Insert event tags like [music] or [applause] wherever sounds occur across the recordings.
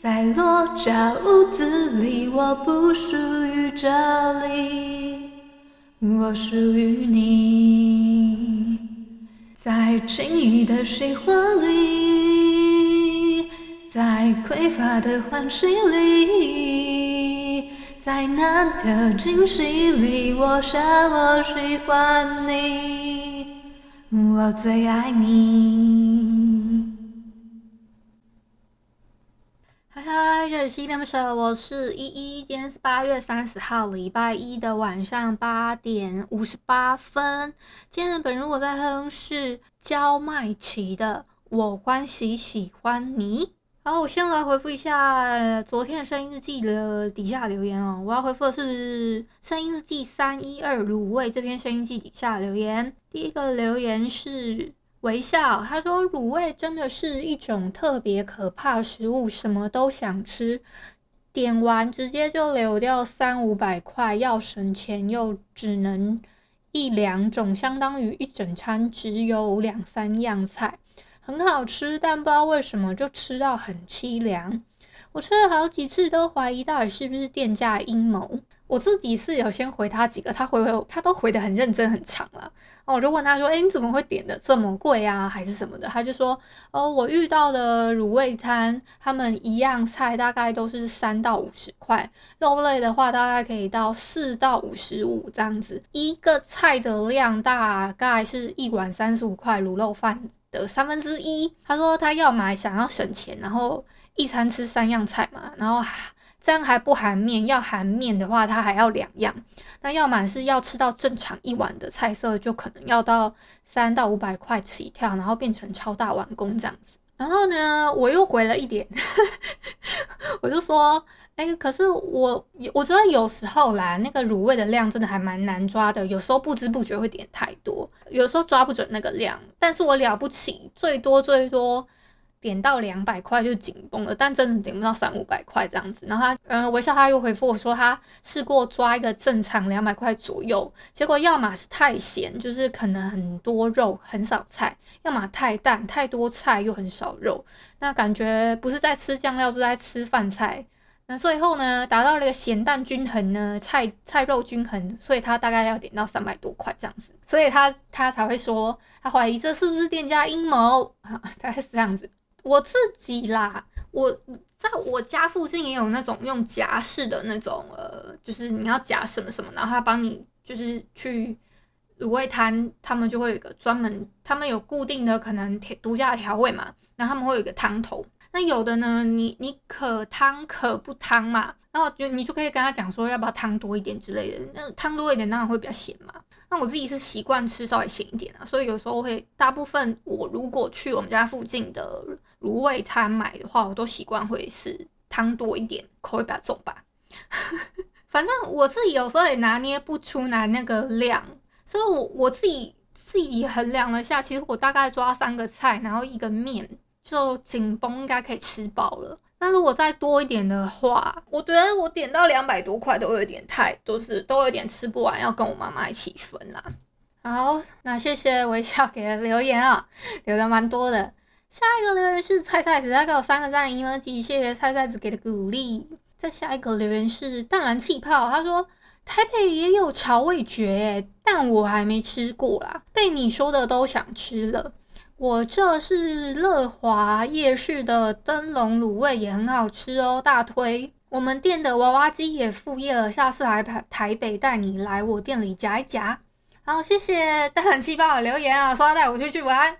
在落脚屋子里，我不属于这里，我属于你。在轻易的喜欢里，在匮乏的欢喜里。在难得惊喜里，我想我喜欢你，我最爱你。这里是依依恋不舍，我是依依。今天是八月三十号，礼拜一的晚上八点五十八分。今天的本如果在哼是焦迈奇的《我欢喜喜欢你》。好，我先来回复一下昨天的声音日记的底下留言哦。我要回复的是声音日记三一二卤味这篇声音日记底下留言。第一个留言是微笑，他说卤味真的是一种特别可怕食物，什么都想吃，点完直接就流掉三五百块，要省钱又只能一两种，相当于一整餐只有两三样菜。很好吃，但不知道为什么就吃到很凄凉。我吃了好几次，都怀疑到底是不是店家阴谋。我自己是有先回他几个，他回回他都回得很认真很长了。哦，我就问他说：“诶，你怎么会点的这么贵啊？还是什么的？”他就说：“哦，我遇到的卤味摊，他们一样菜大概都是三到五十块，肉类的话大概可以到四到五十五这样子。一个菜的量大概是一碗三十五块卤肉饭。”的三分之一，他说他要买想要省钱，然后一餐吃三样菜嘛，然后这样还不含面，要含面的话它还要两样，那要么是要吃到正常一碗的菜色，就可能要到三到五百块起跳，然后变成超大碗工这样子。然后呢，我又回了一点，[laughs] 我就说。哎、可是我我觉得有时候啦，那个卤味的量真的还蛮难抓的，有时候不知不觉会点太多，有时候抓不准那个量。但是我了不起，最多最多点到两百块就紧绷了，但真的点不到三五百块这样子。然后他，嗯，微笑他又回复我说，他试过抓一个正常两百块左右，结果要么是太咸，就是可能很多肉很少菜；要么太淡，太多菜又很少肉，那感觉不是在吃酱料，就在吃饭菜。那最后呢，达到了一个咸淡均衡呢，菜菜肉均衡，所以他大概要点到三百多块这样子，所以他他才会说他怀疑这是不是店家阴谋啊，[laughs] 大概是这样子。我自己啦，我在我家附近也有那种用夹式的那种呃，就是你要夹什么什么，然后他帮你就是去卤味摊，他们就会有一个专门，他们有固定的可能调独家的调味嘛，然后他们会有一个汤头。那有的呢，你你可汤可不汤嘛，然后就你就可以跟他讲说要不要汤多一点之类的。那汤多一点当然会比较咸嘛。那我自己是习惯吃稍微咸一点啊，所以有时候会大部分我如果去我们家附近的卤味摊买的话，我都习惯会是汤多一点，口味比较重吧。[laughs] 反正我自己有时候也拿捏不出来那个量，所以我我自己自己衡量了一下，其实我大概抓三个菜，然后一个面。就紧绷应该可以吃饱了。那如果再多一点的话，我觉得我点到两百多块都有点太，都是都有点吃不完，要跟我妈妈一起分啦。好，那谢谢微笑给的留言啊，留的蛮多的。下一个留言是菜菜子，他给我三个赞，一个机械菜菜子给的鼓励。再下一个留言是淡蓝气泡，他说台北也有潮味觉，但我还没吃过啦，被你说的都想吃了。我这是乐华夜市的灯笼卤味，也很好吃哦，大推。我们店的娃娃机也复业了，下次来台台北带你来我店里夹一夹。好，谢谢淡蓝气泡留言啊，说要带我去去玩。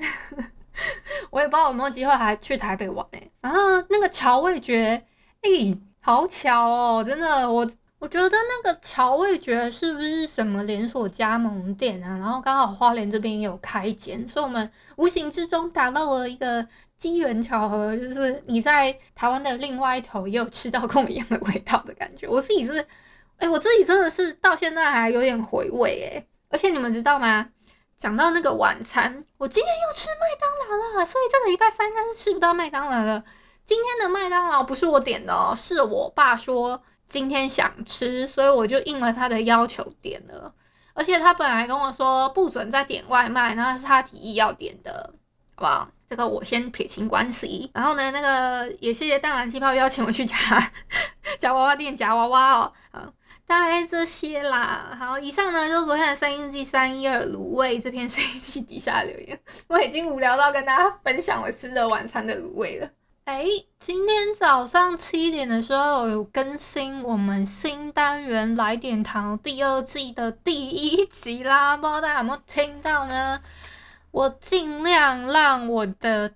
[laughs] 我也不知道有没有机会还去台北玩呢。然后那个潮味觉，哎、好巧哦，真的我。我觉得那个潮味觉是不是什么连锁加盟店啊？然后刚好花莲这边也有开一间，所以我们无形之中达到了一个机缘巧合，就是你在台湾的另外一头也有吃到跟我一样的味道的感觉。我自己是哎，我自己真的是到现在还有点回味哎。而且你们知道吗？讲到那个晚餐，我今天又吃麦当劳了，所以这个礼拜三应该是吃不到麦当劳了。今天的麦当劳不是我点的哦，是我爸说今天想吃，所以我就应了他的要求点了。而且他本来跟我说不准再点外卖，那是他提议要点的，好不好？这个我先撇清关系。然后呢，那个也谢谢淡蓝气泡邀请我去夹 [laughs] 夹娃娃店夹娃娃哦，嗯。大概这些啦，好，以上呢就是昨天的三一记三一二卤味这篇声音记底下留言，我已经无聊到跟大家分享我吃的晚餐的卤味了。哎，今天早上七点的时候有更新我们新单元来点糖第二季的第一集啦，不知道大家有没有听到呢？我尽量让我的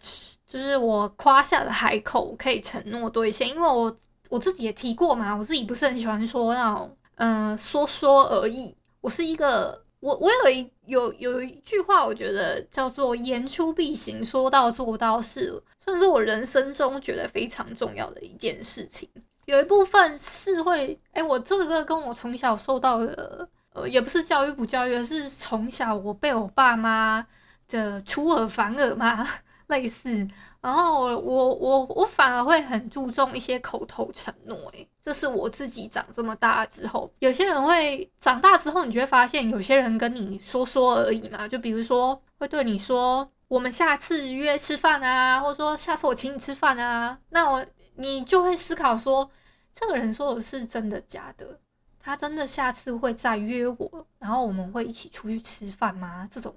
就是我夸下的海口可以承诺兑现，因为我我自己也提过嘛，我自己不是很喜欢说那种。嗯，说说而已。我是一个，我我有一有有一句话，我觉得叫做“言出必行，说到做到”，是算是我人生中觉得非常重要的一件事情。有一部分是会，哎，我这个跟我从小受到的，呃，也不是教育不教育，而是从小我被我爸妈的出尔反尔嘛。类似，然后我我我反而会很注重一些口头承诺，诶，这是我自己长这么大之后，有些人会长大之后，你就会发现有些人跟你说说而已嘛，就比如说会对你说，我们下次约吃饭啊，或者说下次我请你吃饭啊，那我你就会思考说，这个人说的是真的假的？他真的下次会再约我，然后我们会一起出去吃饭吗？这种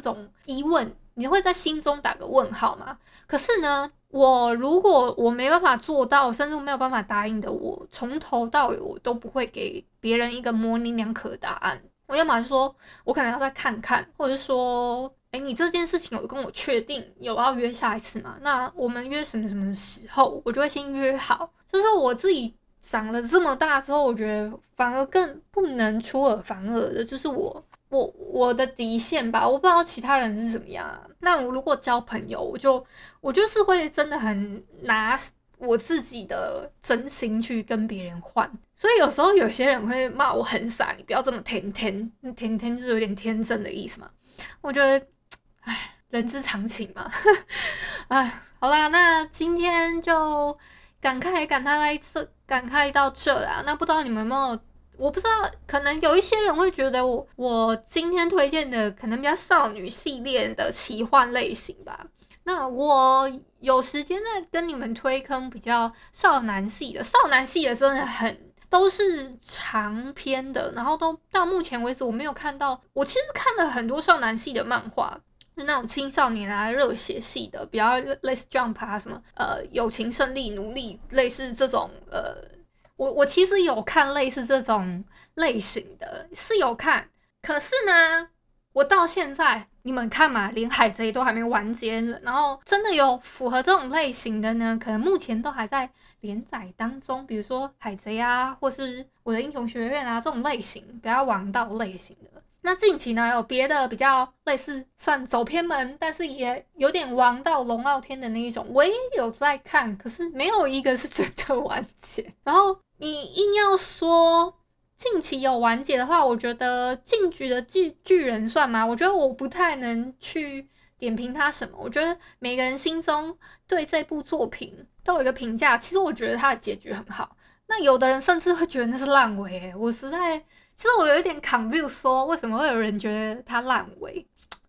这种疑问。你会在心中打个问号吗？可是呢，我如果我没办法做到，甚至没有办法答应的，我从头到尾我都不会给别人一个模棱两可的答案。我要么说，我可能要再看看，或者是说，哎，你这件事情有跟我确定有要约下一次吗？那我们约什么什么时候？我就会先约好。就是我自己长了这么大之后，我觉得反而更不能出尔反尔的，就是我。我我的底线吧，我不知道其他人是怎么样啊。那我如果交朋友，我就我就是会真的很拿我自己的真心去跟别人换。所以有时候有些人会骂我很傻，你不要这么天天，天天就是有点天真的意思嘛。我觉得，唉，人之常情嘛。[laughs] 唉，好啦，那今天就感慨感叹来一次，感慨到这啦。那不知道你们有没有？我不知道，可能有一些人会觉得我我今天推荐的可能比较少女系列的奇幻类型吧。那我有时间再跟你们推坑比较少男系的，少男系的真的很都是长篇的，然后都到目前为止我没有看到。我其实看了很多少男系的漫画，就那种青少年啊热血系的，比较类似 Jump 啊什么呃友情胜利努力类似这种呃。我我其实有看类似这种类型的，是有看，可是呢，我到现在你们看嘛，连海贼都还没完结了，然后真的有符合这种类型的呢，可能目前都还在连载当中，比如说海贼啊，或是我的英雄学院啊这种类型比较王道类型的。那近期呢，有别的比较类似算走偏门，但是也有点王道龙傲天的那一种，我也有在看，可是没有一个是真的完结，然后。你硬要说近期有完结的话，我觉得进局的巨巨人算吗？我觉得我不太能去点评他什么。我觉得每个人心中对这部作品都有一个评价。其实我觉得他的结局很好。那有的人甚至会觉得那是烂尾，欸。我实在，其实我有一点 confuse，说为什么会有人觉得他烂尾？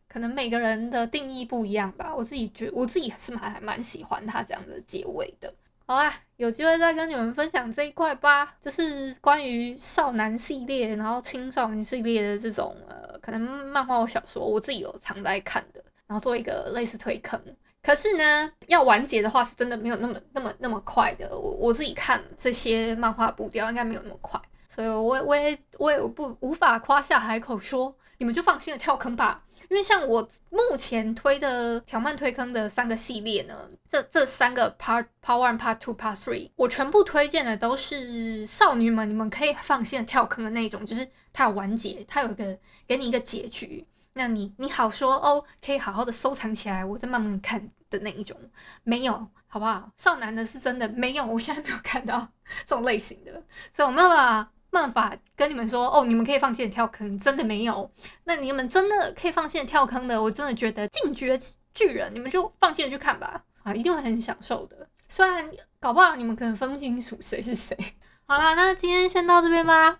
可能每个人的定义不一样吧。我自己觉，我自己是蛮还蛮喜欢他这样的结尾的。好啦，有机会再跟你们分享这一块吧，就是关于少男系列，然后青少年系列的这种呃，可能漫画或小说，我自己有常在看的，然后做一个类似推坑。可是呢，要完结的话，是真的没有那么那么那么快的。我我自己看这些漫画步调应该没有那么快，所以我我也我也不无法夸下海口说，你们就放心的跳坑吧。因为像我目前推的条漫推坑的三个系列呢，这这三个 part part one part two part three，我全部推荐的都是少女们，你们可以放心的跳坑的那一种，就是它有完结，它有一个给你一个结局。那你你好说哦，可以好好的收藏起来，我再慢慢看的那一种，没有，好不好？少男的是真的没有，我现在没有看到 [laughs] 这种类型的，所以我没有办法办法跟你们说哦，你们可以放心的跳坑，真的没有。那你们真的可以放心的跳坑的，我真的觉得《进爵巨人》，你们就放心的去看吧，啊，一定会很享受的。虽然搞不好你们可能分不清楚谁是谁。好啦，那今天先到这边吧。